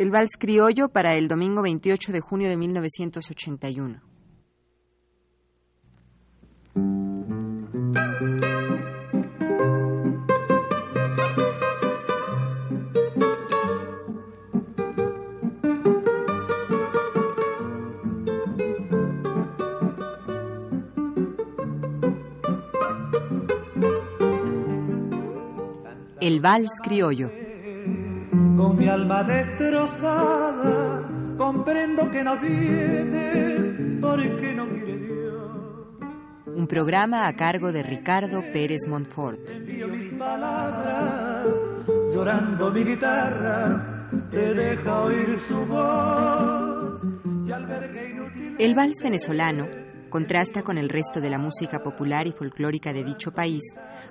El Vals Criollo para el domingo 28 de junio de 1981. El Vals Criollo con mi alma destrozada, comprendo que no vienes porque no quiere Dios. Un programa a cargo de Ricardo Pérez Montfort. mis palabras, llorando mi guitarra, te deja oír su voz. Y al ver que inútil... El vals venezolano contrasta con el resto de la música popular y folclórica de dicho país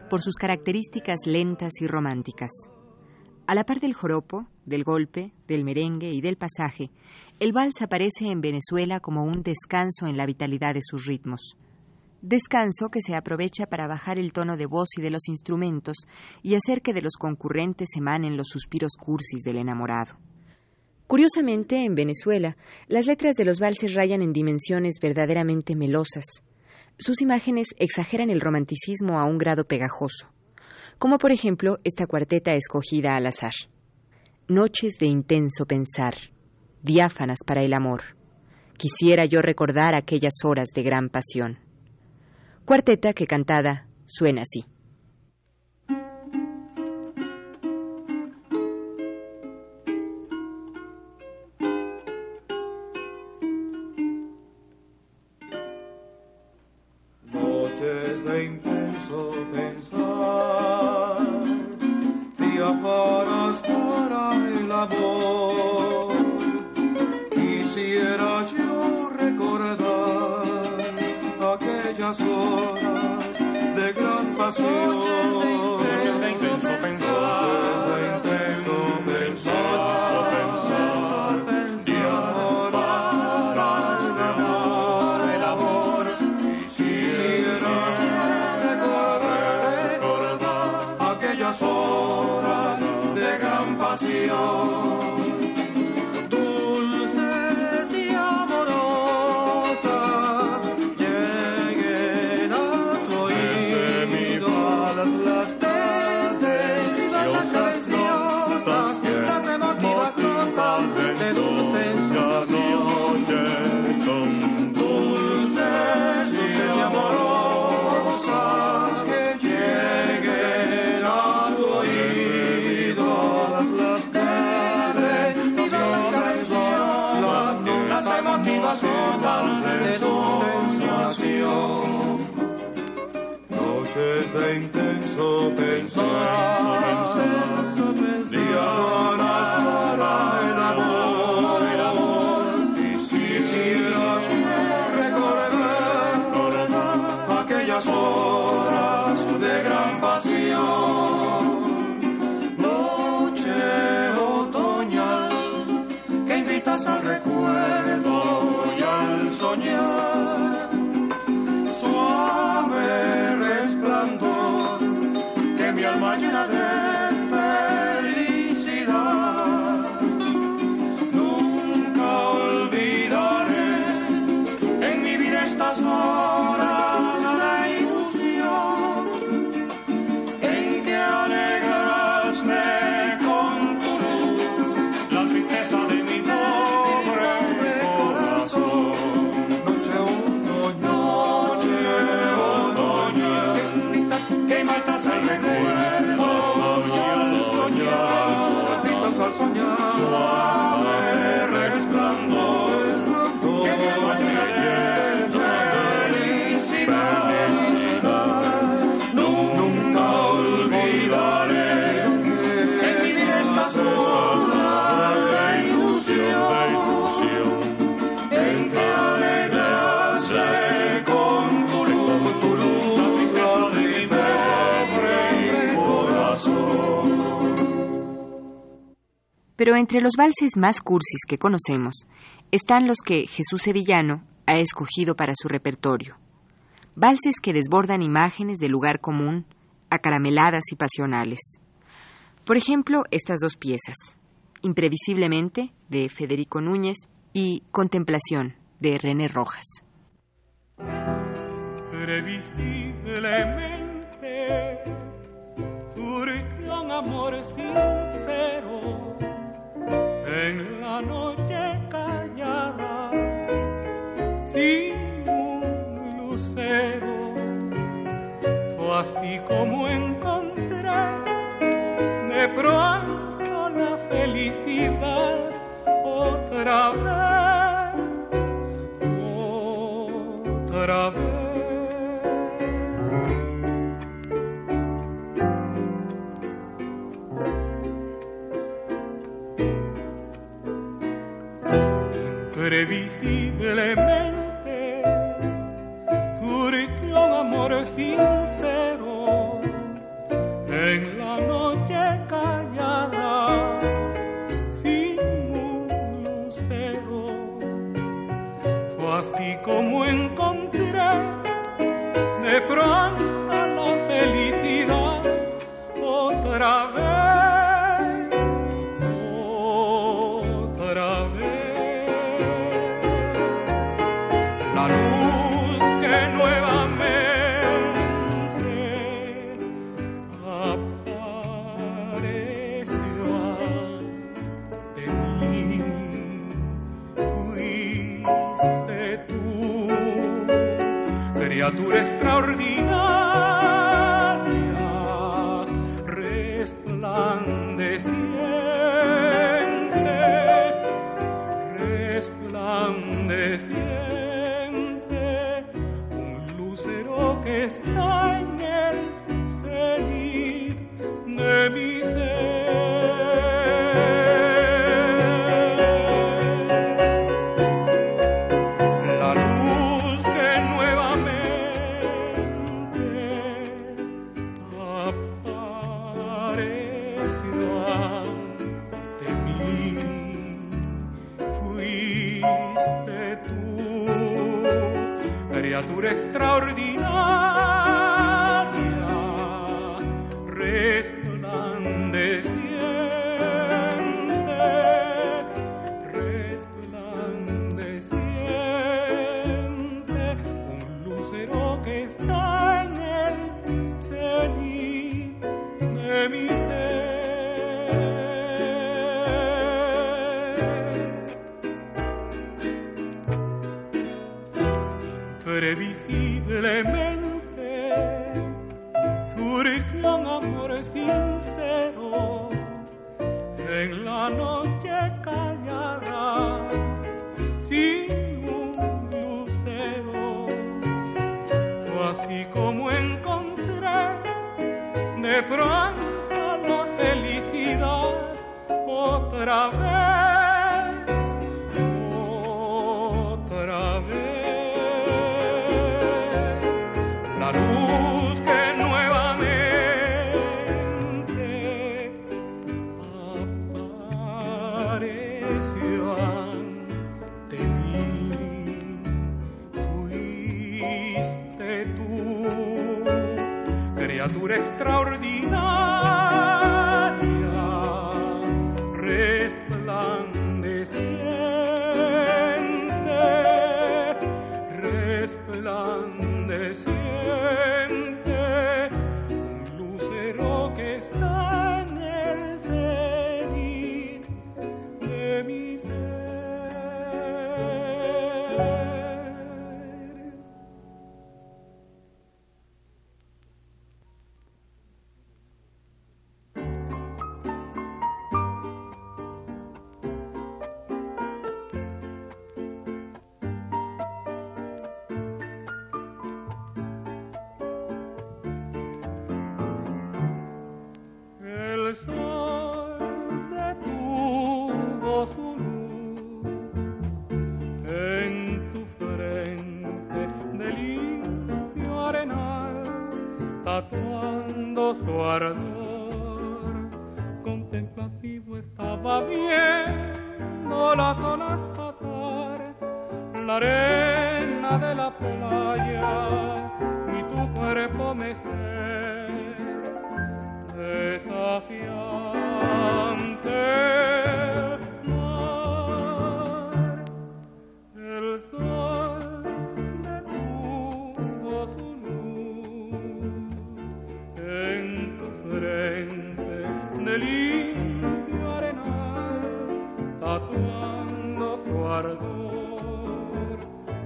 por sus características lentas y románticas. A la par del joropo, del golpe, del merengue y del pasaje, el vals aparece en Venezuela como un descanso en la vitalidad de sus ritmos. Descanso que se aprovecha para bajar el tono de voz y de los instrumentos y hacer que de los concurrentes emanen los suspiros cursis del enamorado. Curiosamente, en Venezuela, las letras de los valses rayan en dimensiones verdaderamente melosas. Sus imágenes exageran el romanticismo a un grado pegajoso como por ejemplo esta cuarteta escogida al azar. Noches de intenso pensar, diáfanas para el amor. Quisiera yo recordar aquellas horas de gran pasión. Cuarteta que cantada suena así. Son las aventuras, dianas para el amor, el amor. Difícilas, recorrer, correr aquellas horas de gran pasión. Noche otoñal que invitas al recuerdo y al soñar. Suave resplandor. mi alma llena de suave resplandor que me llena de felicidad. Pero entre los valses más cursis que conocemos están los que Jesús Sevillano ha escogido para su repertorio. Valses que desbordan imágenes de lugar común, acarameladas y pasionales. Por ejemplo, estas dos piezas, Imprevisiblemente, de Federico Núñez, y Contemplación, de René Rojas. Previsiblemente, sincero en la noche callada, sin un lucero, tú así como encontrar de pronto la felicidad otra vez, otra vez. imprevisiblemente fuiste tú, criatura extraordinaria. Tatuando tu ardor.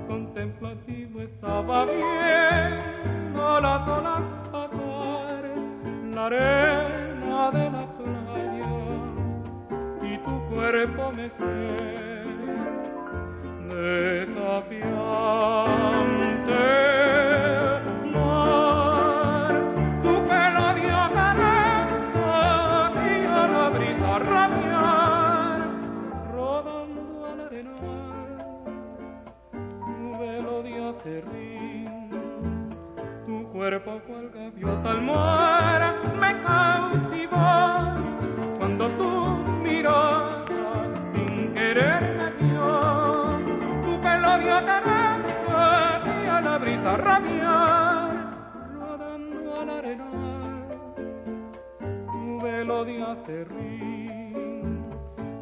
Contemplativo estaba viendo las olas pasar, la arena de la playa y tu cuerpo me desafiante. Gaviota al mar me cautivó. Cuando tú mirada sin querer me dio tu pelo dio y a la brisa rabiar rodando al arenal. Tu velo de acerrín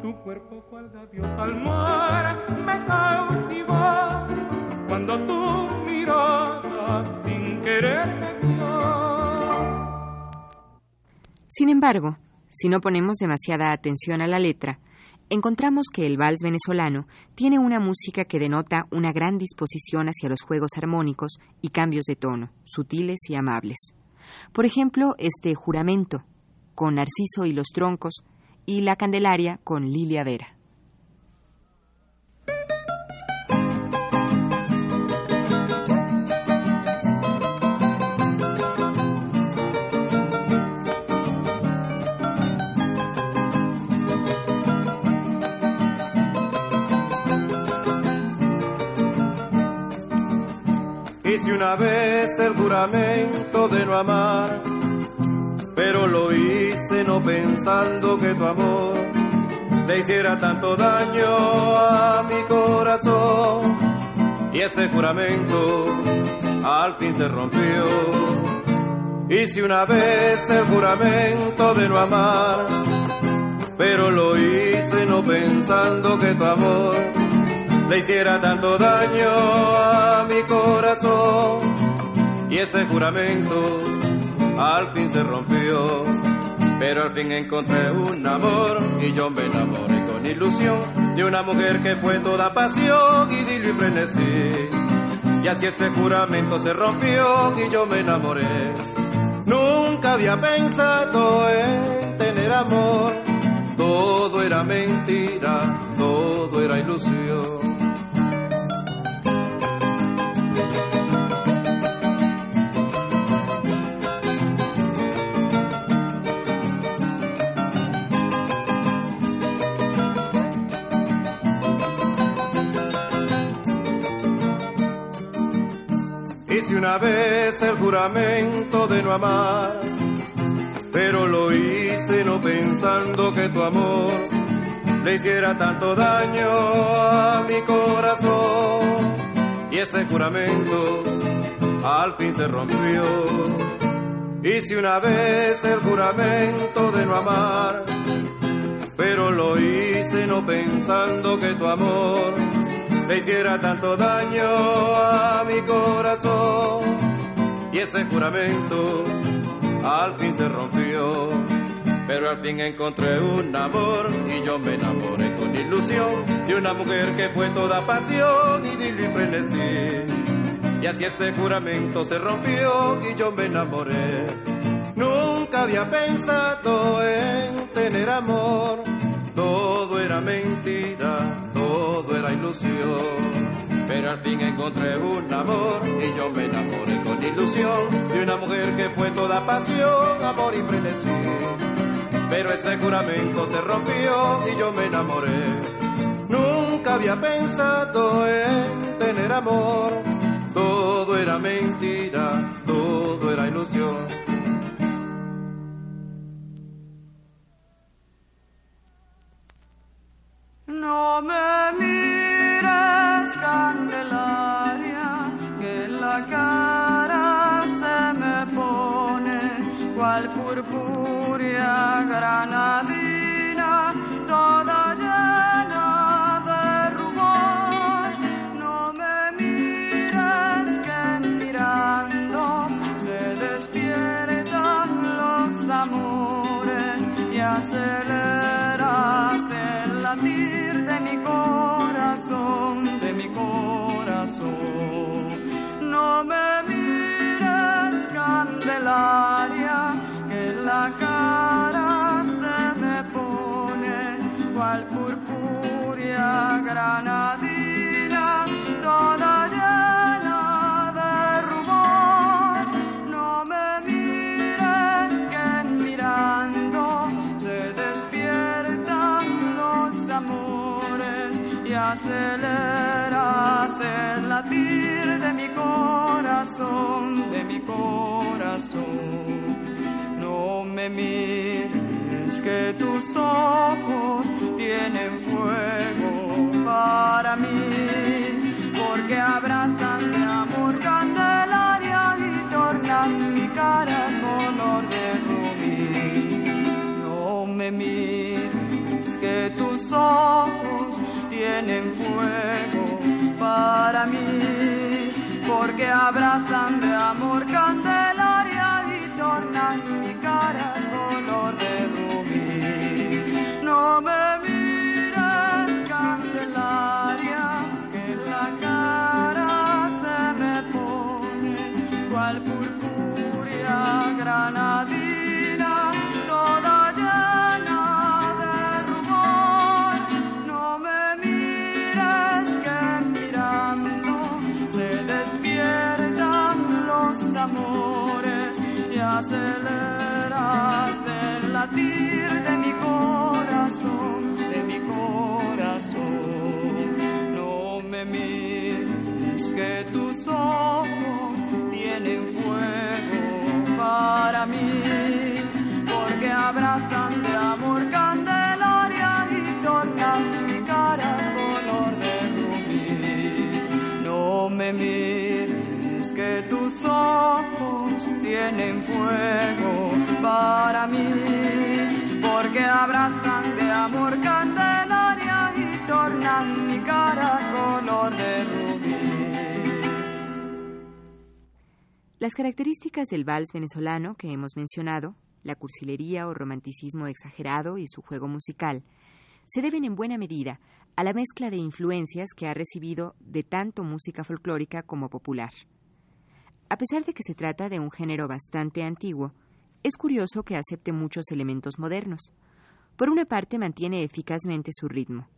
tu cuerpo cual gaviota. Al mar me cautivó. Cuando tú mirada sin embargo, si no ponemos demasiada atención a la letra, encontramos que el vals venezolano tiene una música que denota una gran disposición hacia los juegos armónicos y cambios de tono, sutiles y amables. Por ejemplo, este juramento, con Narciso y los troncos, y la Candelaria con Lilia Vera. Hice una vez el juramento de no amar, pero lo hice no pensando que tu amor te hiciera tanto daño a mi corazón. Y ese juramento al fin se rompió. Hice una vez el juramento de no amar, pero lo hice no pensando que tu amor le hiciera tanto daño a mi corazón. Y ese juramento al fin se rompió. Pero al fin encontré un amor y yo me enamoré con ilusión de una mujer que fue toda pasión, y dilo y frenesí. Y así ese juramento se rompió y yo me enamoré. Nunca había pensado en tener amor, todo era mentira, todo era ilusión. Una vez el juramento de no amar, pero lo hice no pensando que tu amor le hiciera tanto daño a mi corazón. Y ese juramento al fin se rompió. Hice una vez el juramento de no amar, pero lo hice no pensando que tu amor le hiciera tanto daño a mi corazón. Y ese juramento al fin se rompió. Pero al fin encontré un amor y yo me enamoré con ilusión de una mujer que fue toda pasión y dilo y frenesí. Y así ese juramento se rompió y yo me enamoré. Nunca había pensado en tener amor, todo era mentira todo era ilusión. Pero al fin encontré un amor y yo me enamoré con ilusión de una mujer que fue toda pasión, amor y frenesí. Pero ese juramento se rompió y yo me enamoré. Nunca había pensado en tener amor, todo era mentira, todo era ilusión. Candelaria, que la cara se me pone cual purpúrea granadina, toda llena de rubor. No me mires que mirando se despiertan los amores y aceleras el latir de mi corazón, de mi corazón. No me mires que tus ojos tienen fuego para mí, porque abrazan de amor candelaria y tornan mi cara color de rubí. No me mires que tus ojos tienen fuego para mí, porque abrazan de amor candelaria de mi corazón, de mi corazón. No me mires que tus ojos tienen fuego para mí, porque abrazan de amor candelaria y tornan mi cara color de rubí. No me mires que tus ojos tienen fuego para mí, porque abrazan de amor candelaria y tornan mi cara color de rubí. Las características del vals venezolano que hemos mencionado, la cursilería o romanticismo exagerado y su juego musical, se deben en buena medida a la mezcla de influencias que ha recibido de tanto música folclórica como popular. A pesar de que se trata de un género bastante antiguo, es curioso que acepte muchos elementos modernos. Por una parte mantiene eficazmente su ritmo,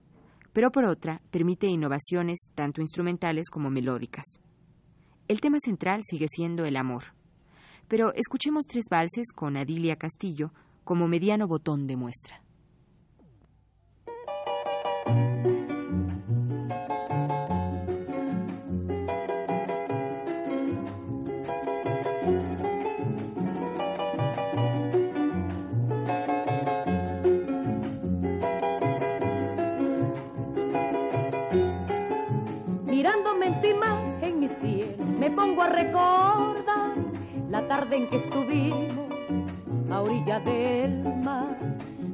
pero por otra permite innovaciones tanto instrumentales como melódicas. El tema central sigue siendo el amor. Pero escuchemos tres valses con Adilia Castillo como mediano botón de muestra. Recordar la tarde en que estuvimos a orilla del mar,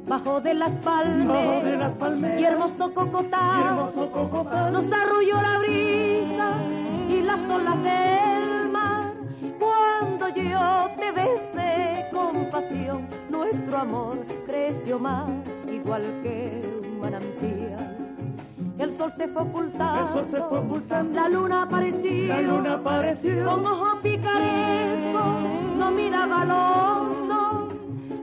bajo de las palmeras, Bajo de las palmeras, y hermoso cocotal, hermoso cocotal, nos arrulló la brisa y las olas del mar. Cuando yo te besé con pasión, nuestro amor creció más, igual que un manantial. Sol se fue ocultando, El sol se fue ocultando, la luna apareció, la luna apareció, con ojo picaresco, no miraba al hondo.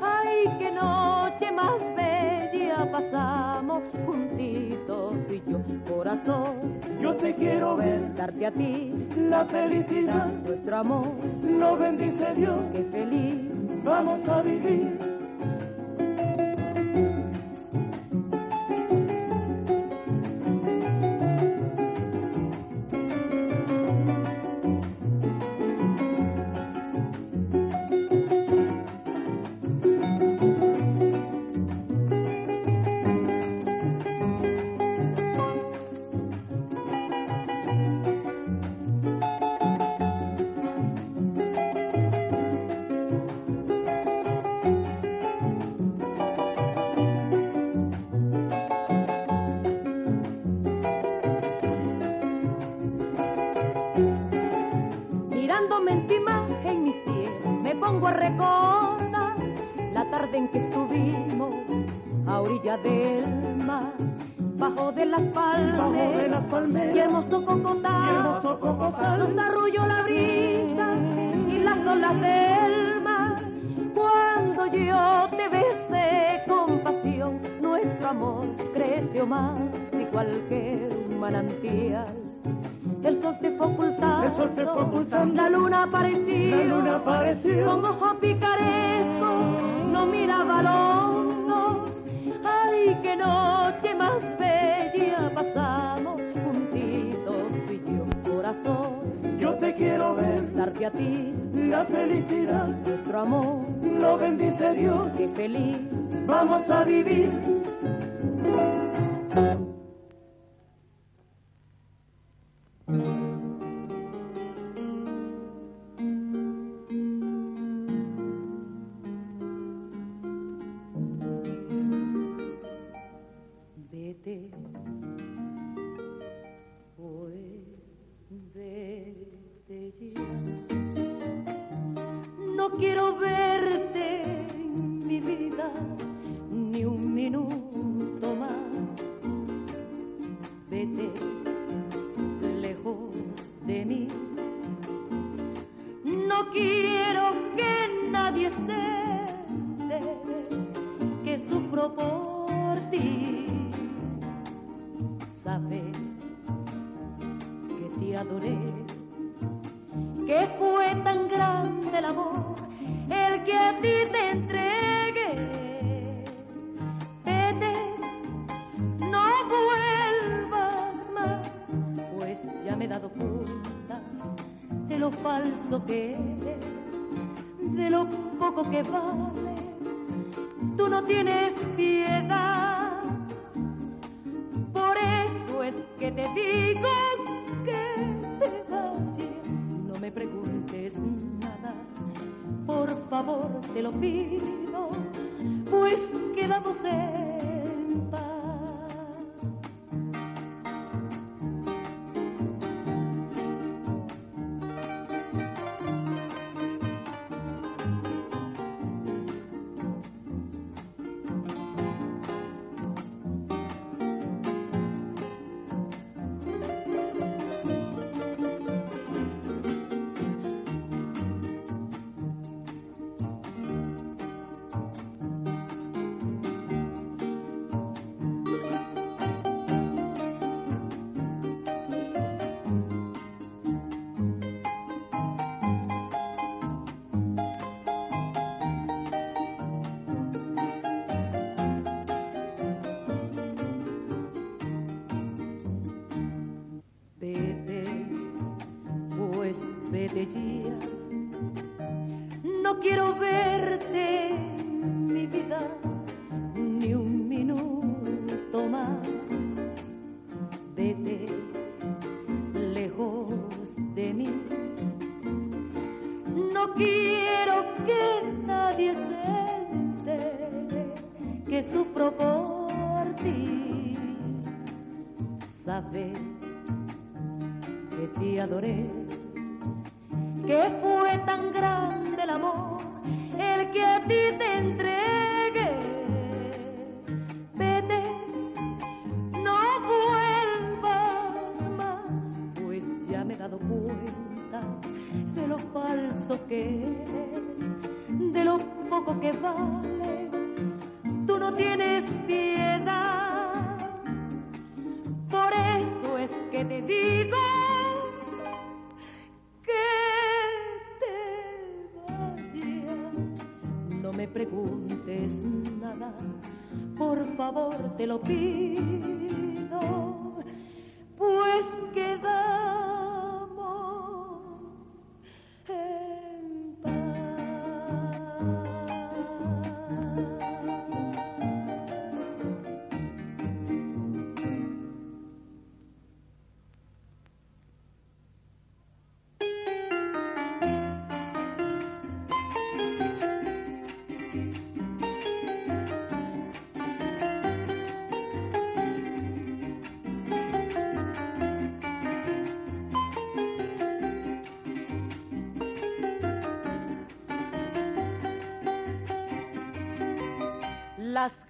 Ay, qué noche más bella pasamos juntitos tú y yo, corazón. yo te quiero ver, Darte a ti la felicidad, nuestro amor, lo bendice Dios, qué feliz. vamos a vivir. Amor creció más y cualquier manantial. El sol se fue ocultando, el sol se fue ocultando, la luna apareció, la luna apareció, con ojo picaresco, no miraba al ay qué noche más bella pasamos juntitos tú y yo corazón, yo te quiero ver, darte a ti la felicidad, nuestro amor, lo bendice Dios, y feliz. Vamos a vivir thank you de lo poco que vale. Tú no tienes piedad, por eso es que te digo que te vayas. No me preguntes nada, por favor te lo pido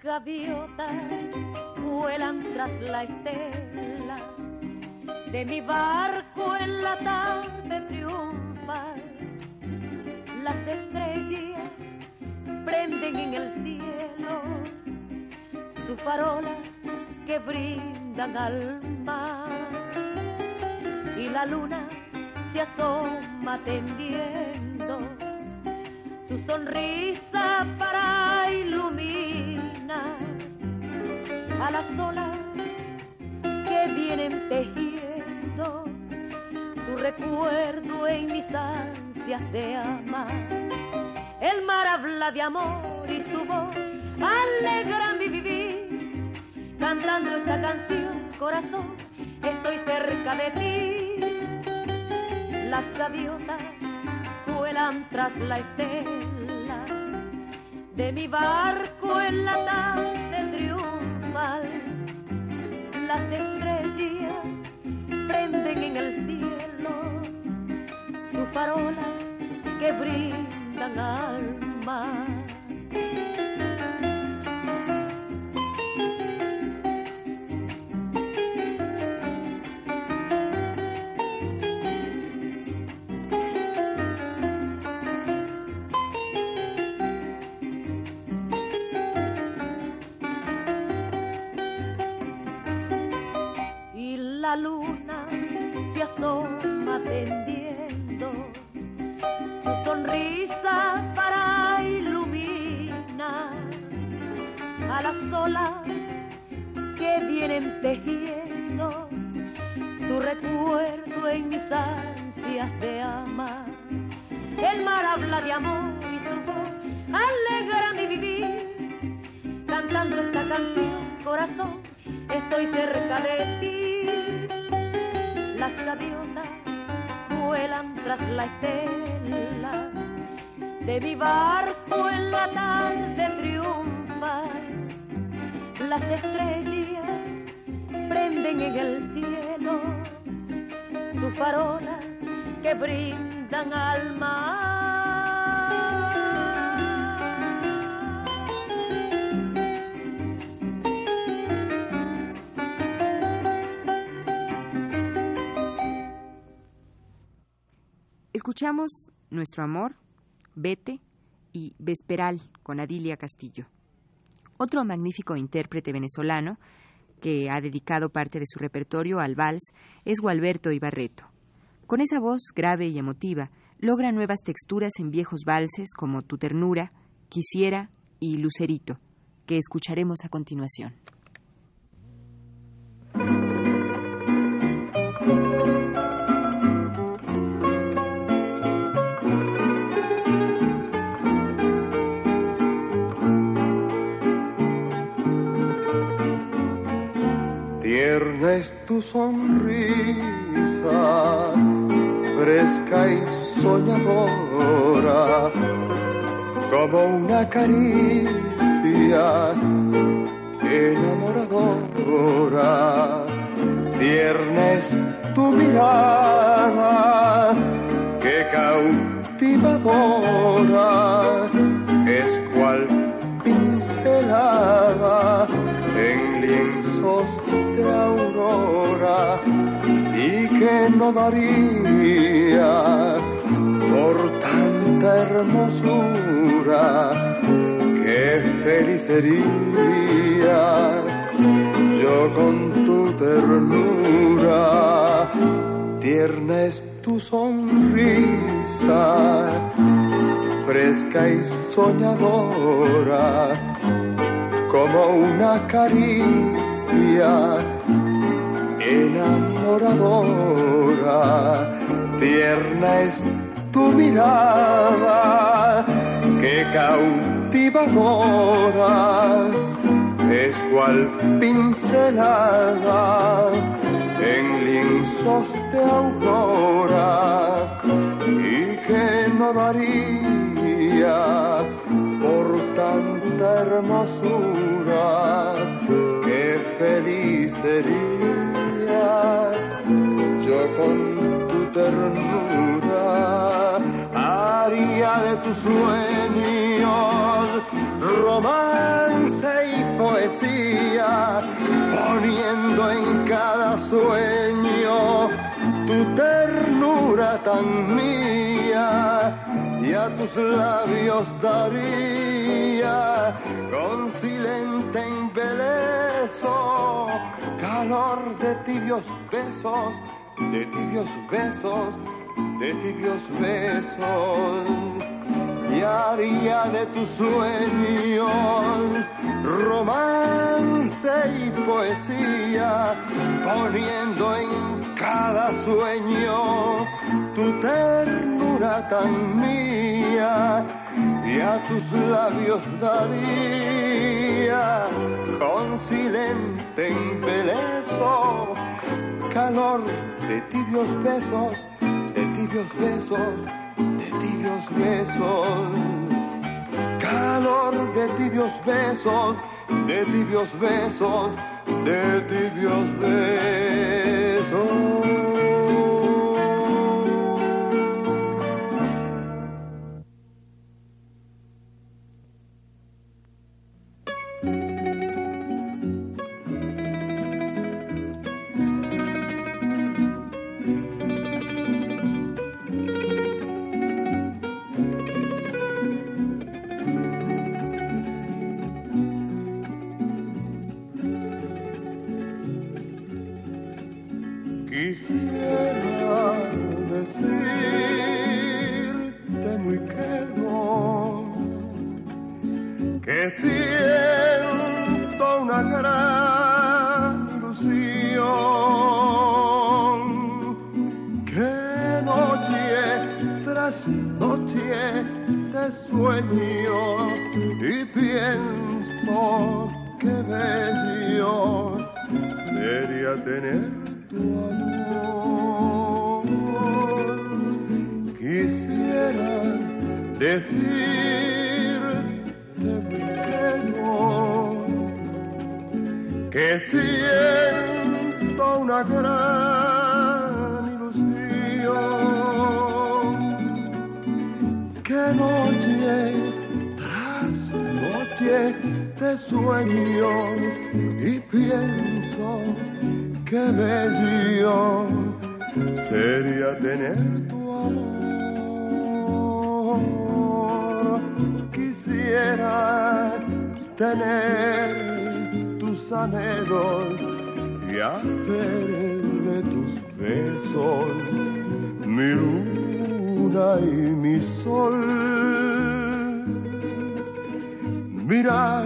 gaviotas vuelan tras la estela de mi barco en la tarde triunfal. Las estrellas prenden en el cielo su farola que brindan al mar y la luna se asoma tendiendo su sonrisa para iluminar las olas que vienen tejiendo tu recuerdo en mis ansias de amar. El mar habla de amor y su voz alegra mi vivir cantando esta canción, corazón, estoy cerca de ti. Las gaviotas vuelan tras la estela de mi barco en farolas que brindan al mar. Escuchamos Nuestro Amor, Vete y Vesperal con Adilia Castillo. Otro magnífico intérprete venezolano que ha dedicado parte de su repertorio al vals, es Gualberto Ibarreto. Con esa voz grave y emotiva, logra nuevas texturas en viejos valses como Tu ternura, Quisiera y Lucerito, que escucharemos a continuación. Es tu sonrisa, fresca y soñadora, como una caricia enamoradora. Tierna es tu mirada, que cautivadora, no daría por tanta hermosura que feliz sería yo con tu ternura. Tierna es tu sonrisa fresca y soñadora como una caricia enamoradora, tierna es tu mirada, que cautivadora, es cual pincelada en lienzos de aurora, y que no daría por tanta hermosura, que feliz sería yo con tu ternura haría de tus sueños romance poesía, poniendo en cada sueño tu ternura tan mía. Y a tus labios daría con silente embeleso calor de tibios besos, de tibios besos, de tibios besos y haría de tus sueños romance y poesía, poniendo en cada sueño tu ternura tan mía y a tus labios daría con silente calor de tibios besos, de tibios besos de tibios besos, calor de tibios besos, de tibios besos, de tibios besos. tener tu amor. Quisiera decirte que no, que siento una gran ilusión. Que noche tras noche te sueño y pienso qué bello sería tener tu amor. Quisiera tener tus anhelos y hacer de tus besos mi luna y mi sol. Mirar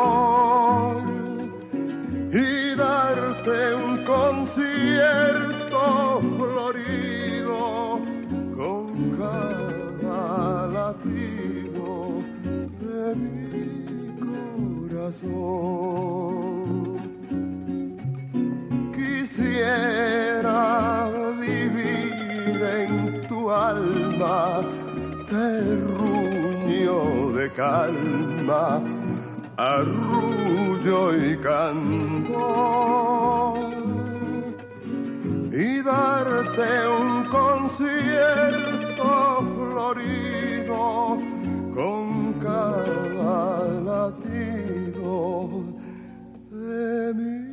Quisiera alma, terruño de calma, arrullo y canto y darte un concierto florido de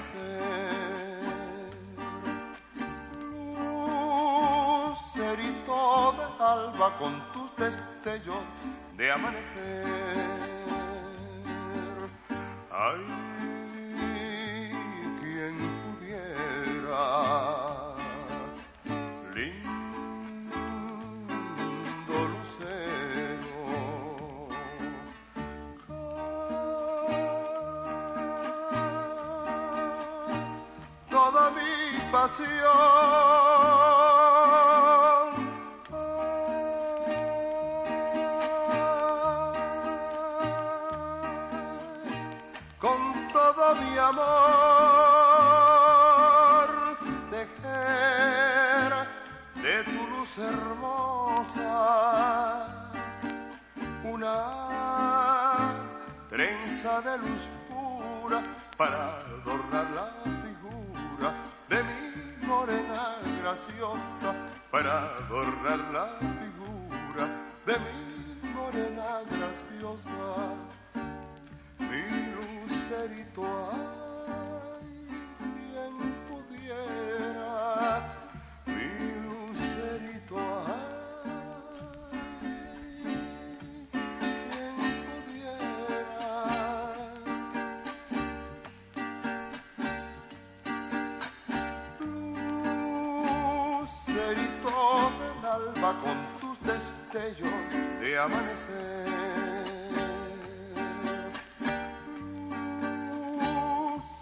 amanecer. lucerito del alba con tus destellos de amanecer. Ay, Con con tus destellos de amanecer.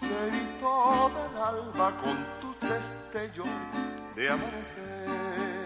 Lucerito del alba con tus destellos de amanecer.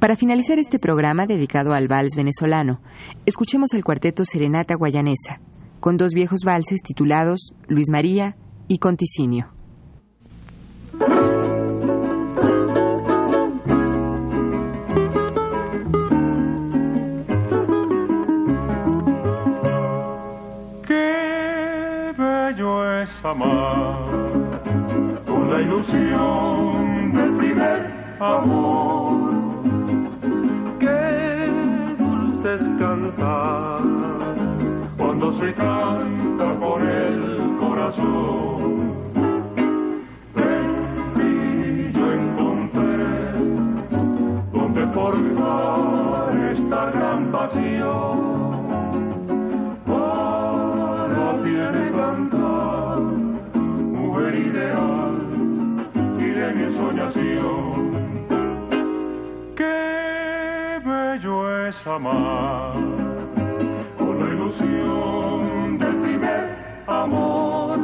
Para finalizar este programa dedicado al vals venezolano, escuchemos el cuarteto Serenata Guayanesa, con dos viejos valses titulados Luis María y Conticinio. De mi soñación. es amar con la ilusión del primer amor.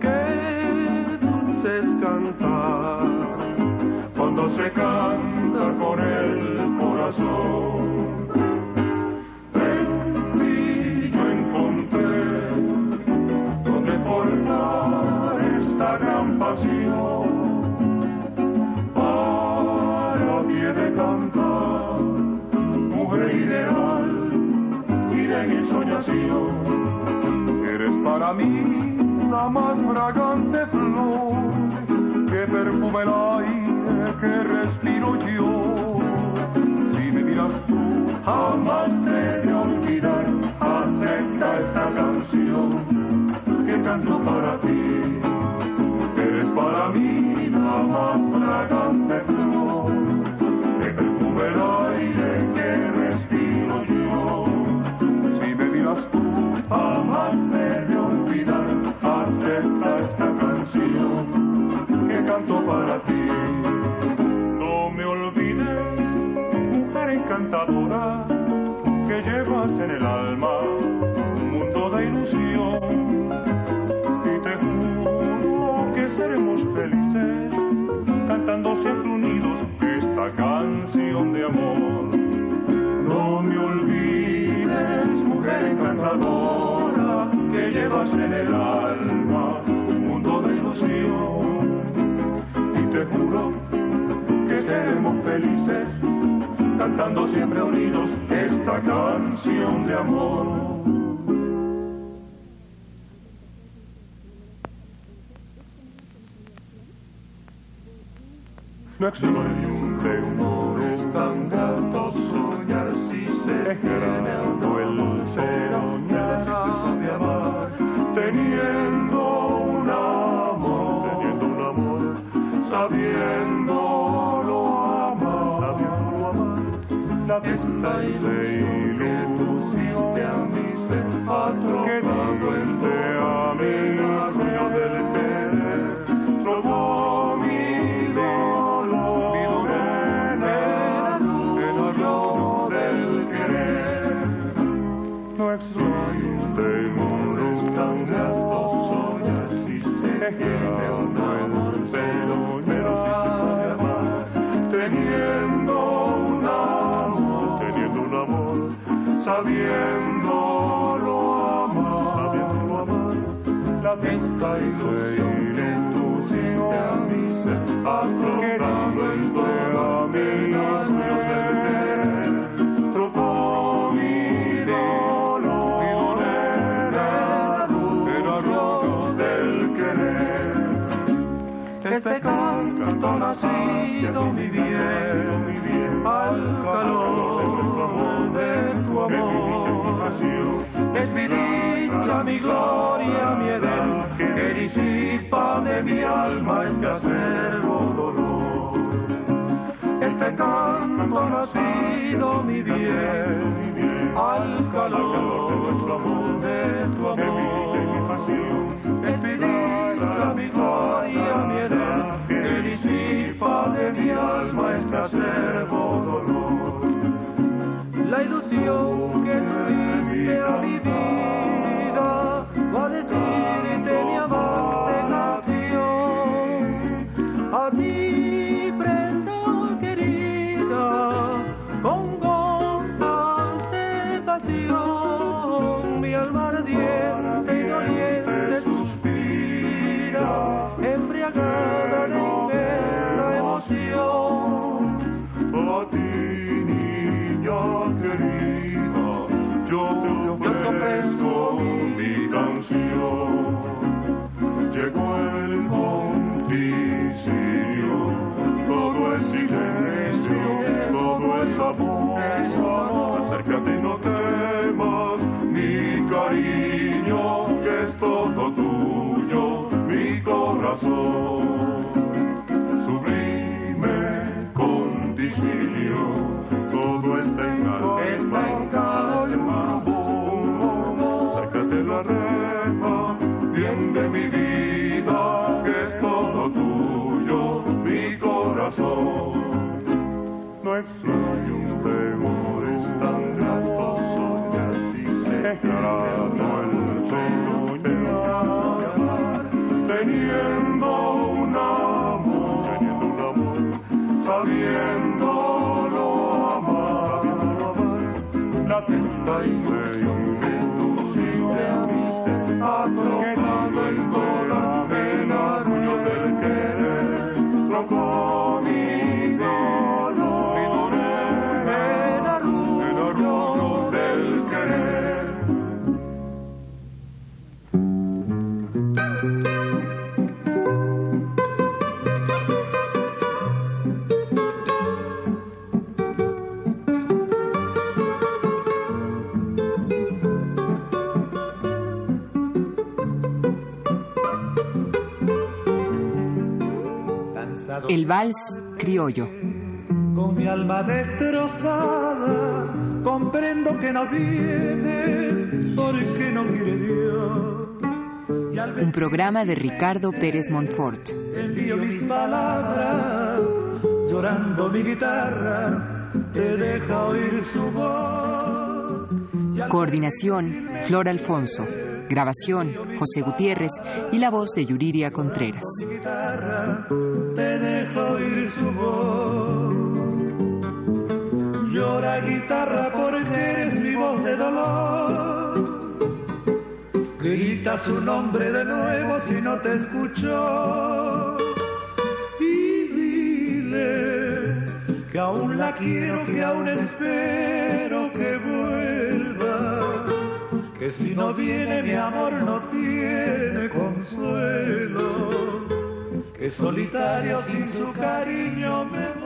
Qué dulce es cantar cuando se canta con el corazón. Para ti de cantar ideal y de mi sueño para mí la más fragante flor que perfume el aire que respiro yo. Si me miras tú, jamás te de olvidar, acepta esta canción que canto para ti. Para mí la más fragante flor que perfume el aire que respiro yo. Si me miras tú, jamás me de olvidar, acepta esta canción que canto para ti. No me olvides, mujer encantadora, que llevas en el alma un mundo de ilusión. Seremos felices, cantando siempre unidos esta canción de amor. No me olvides, mujer encantadora, que llevas en el alma un mundo de ilusión. Y te juro que seremos felices, cantando siempre unidos esta canción de amor. No existe humor, es tan grato soñar si se generando el soñar de amar, teniendo un amor, teniendo un amor, sabiendo lo amar, sabiendo amar, la esta ilusión que pusiste a mí se atropelló este amigo del amor, sabiendo lo amar, amar, la esta ilusión que pusiste a mi dolor en arroyos del querer. Este canto nacido mi mi gloria, mi edén, que disipa de mi alma este acervo dolor. Este canto nacido mi bien, al calor de tu amor, es mi dicha, mi gloria, mi edén, que disipa de mi alma este acervo dolor. La ilusión que tuviste a mi a decirte mi amante canción. A ti, prenda querida, con gotas de pasión, mi alma ardiente y doliente suspira, embriagada de inmensa emoción. A ti, niña querida, yo te Llegó el conticio, todo es silencio, todo es amor. Acércate no temas, mi cariño, que es todo tuyo, mi corazón. Sublime condicio, todo está en calma. La reja, bien de mi vida, que es todo tuyo, mi corazón. No extraño un temor, es tan grato soñar si se grato el soñar, teniendo un amor, teniendo un amor, sabiendo lo amar, la triste ilusión se atropelló el dolor El vals criollo. Con mi alma destrozada, comprendo que no vienes porque no quiere Dios. Un programa de Ricardo Pérez Montfort. Envío mis palabras, llorando mi guitarra, te deja oír su voz. Coordinación, Flor Alfonso. Grabación, José Gutiérrez y la voz de Yuriria Contreras. Guitarra porque eres mi voz de dolor. Grita su nombre de nuevo si no te escuchó. Y dile que aún la quiero, que aún espero que vuelva. Que si no viene mi amor no tiene consuelo. Que solitario sin su cariño me